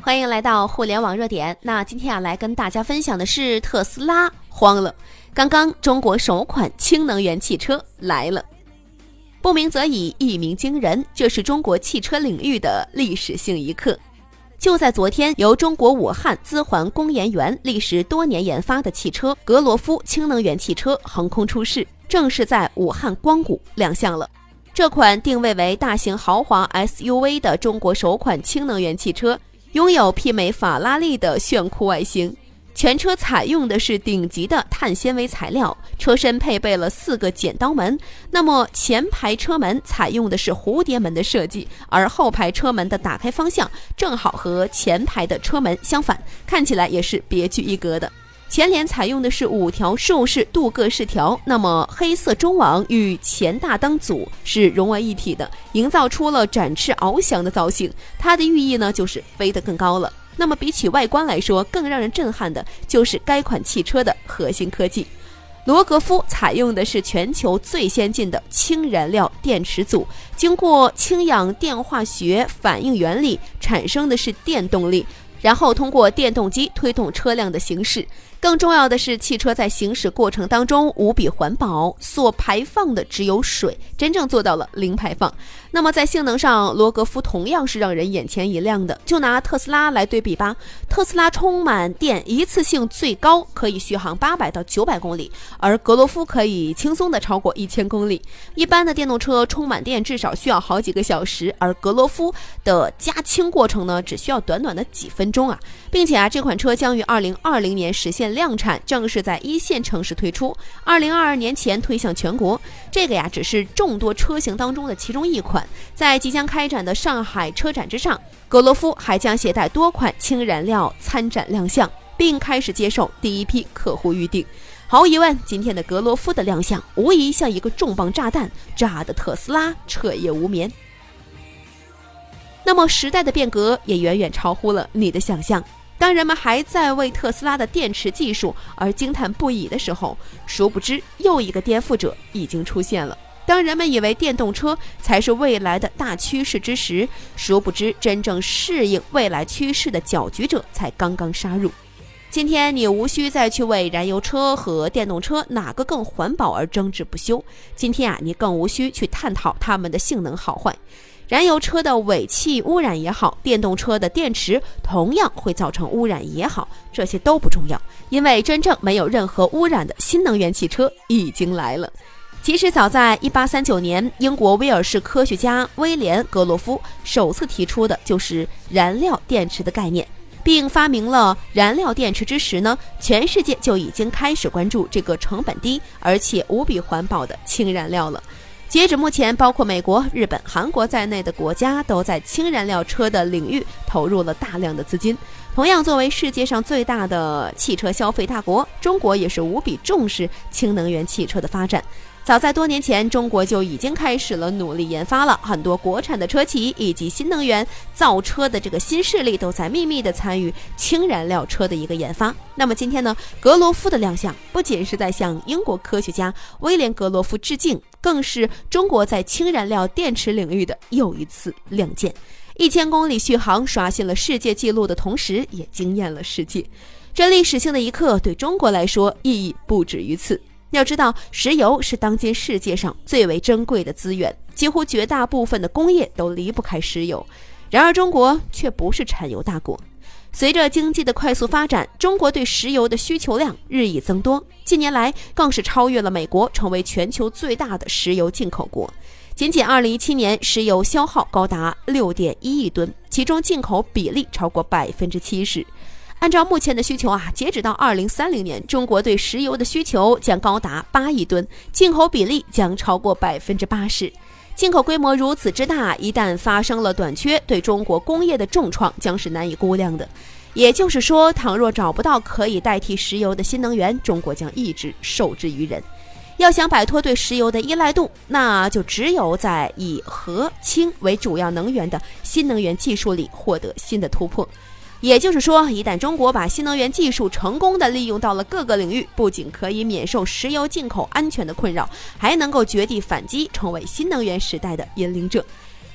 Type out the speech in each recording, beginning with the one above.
欢迎来到互联网热点。那今天啊，来跟大家分享的是特斯拉慌了。刚刚中国首款氢能源汽车来了，不鸣则已，一鸣惊人，这是中国汽车领域的历史性一刻。就在昨天，由中国武汉资环工研园历时多年研发的汽车格罗夫氢能源汽车横空出世，正式在武汉光谷亮相了。这款定位为大型豪华 SUV 的中国首款氢能源汽车。拥有媲美法拉利的炫酷外形，全车采用的是顶级的碳纤维材料，车身配备了四个剪刀门。那么前排车门采用的是蝴蝶门的设计，而后排车门的打开方向正好和前排的车门相反，看起来也是别具一格的。前脸采用的是五条竖式镀铬饰条，那么黑色中网与前大灯组是融为一体的，营造出了展翅翱翔的造型。它的寓意呢，就是飞得更高了。那么比起外观来说，更让人震撼的就是该款汽车的核心科技。罗格夫采用的是全球最先进的氢燃料电池组，经过氢氧电化学反应原理产生的是电动力。然后通过电动机推动车辆的行驶。更重要的是，汽车在行驶过程当中无比环保，所排放的只有水，真正做到了零排放。那么在性能上，罗格夫同样是让人眼前一亮的。就拿特斯拉来对比吧，特斯拉充满电一次性最高可以续航八百到九百公里，而格罗夫可以轻松的超过一千公里。一般的电动车充满电至少需要好几个小时，而格罗夫的加氢过程呢，只需要短短的几分钟啊！并且啊，这款车将于二零二零年实现。量产正式在一线城市推出，二零二二年前推向全国。这个呀，只是众多车型当中的其中一款。在即将开展的上海车展之上，格罗夫还将携带多款氢燃料参展亮相，并开始接受第一批客户预定。毫无疑问，今天的格罗夫的亮相无疑像一个重磅炸弹，炸得特斯拉彻夜无眠。那么，时代的变革也远远超乎了你的想象。当人们还在为特斯拉的电池技术而惊叹不已的时候，殊不知又一个颠覆者已经出现了。当人们以为电动车才是未来的大趋势之时，殊不知真正适应未来趋势的搅局者才刚刚杀入。今天你无需再去为燃油车和电动车哪个更环保而争执不休。今天啊，你更无需去探讨它们的性能好坏。燃油车的尾气污染也好，电动车的电池同样会造成污染也好，这些都不重要，因为真正没有任何污染的新能源汽车已经来了。其实早在1839年，英国威尔士科学家威廉·格罗夫首次提出的就是燃料电池的概念，并发明了燃料电池之时呢，全世界就已经开始关注这个成本低而且无比环保的氢燃料了。截止目前，包括美国、日本、韩国在内的国家都在氢燃料车的领域投入了大量的资金。同样，作为世界上最大的汽车消费大国，中国也是无比重视氢能源汽车的发展。早在多年前，中国就已经开始了努力研发了很多国产的车企以及新能源造车的这个新势力都在秘密的参与氢燃料车的一个研发。那么今天呢，格罗夫的亮相不仅是在向英国科学家威廉·格罗夫致敬，更是中国在氢燃料电池领域的又一次亮剑。一千公里续航刷新了世界纪录的同时，也惊艳了世界。这历史性的一刻对中国来说意义不止于此。要知道，石油是当今世界上最为珍贵的资源，几乎绝大部分的工业都离不开石油。然而，中国却不是产油大国。随着经济的快速发展，中国对石油的需求量日益增多，近年来更是超越了美国，成为全球最大的石油进口国。仅仅2017年，石油消耗高达6.1亿吨，其中进口比例超过百分之七十。按照目前的需求啊，截止到二零三零年，中国对石油的需求将高达八亿吨，进口比例将超过百分之八十。进口规模如此之大，一旦发生了短缺，对中国工业的重创将是难以估量的。也就是说，倘若找不到可以代替石油的新能源，中国将一直受制于人。要想摆脱对石油的依赖度，那就只有在以核氢为主要能源的新能源技术里获得新的突破。也就是说，一旦中国把新能源技术成功的利用到了各个领域，不仅可以免受石油进口安全的困扰，还能够绝地反击，成为新能源时代的引领者。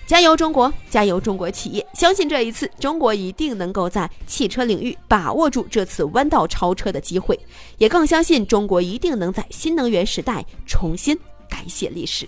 加油中国，加油中国企业！相信这一次，中国一定能够在汽车领域把握住这次弯道超车的机会，也更相信中国一定能在新能源时代重新改写历史。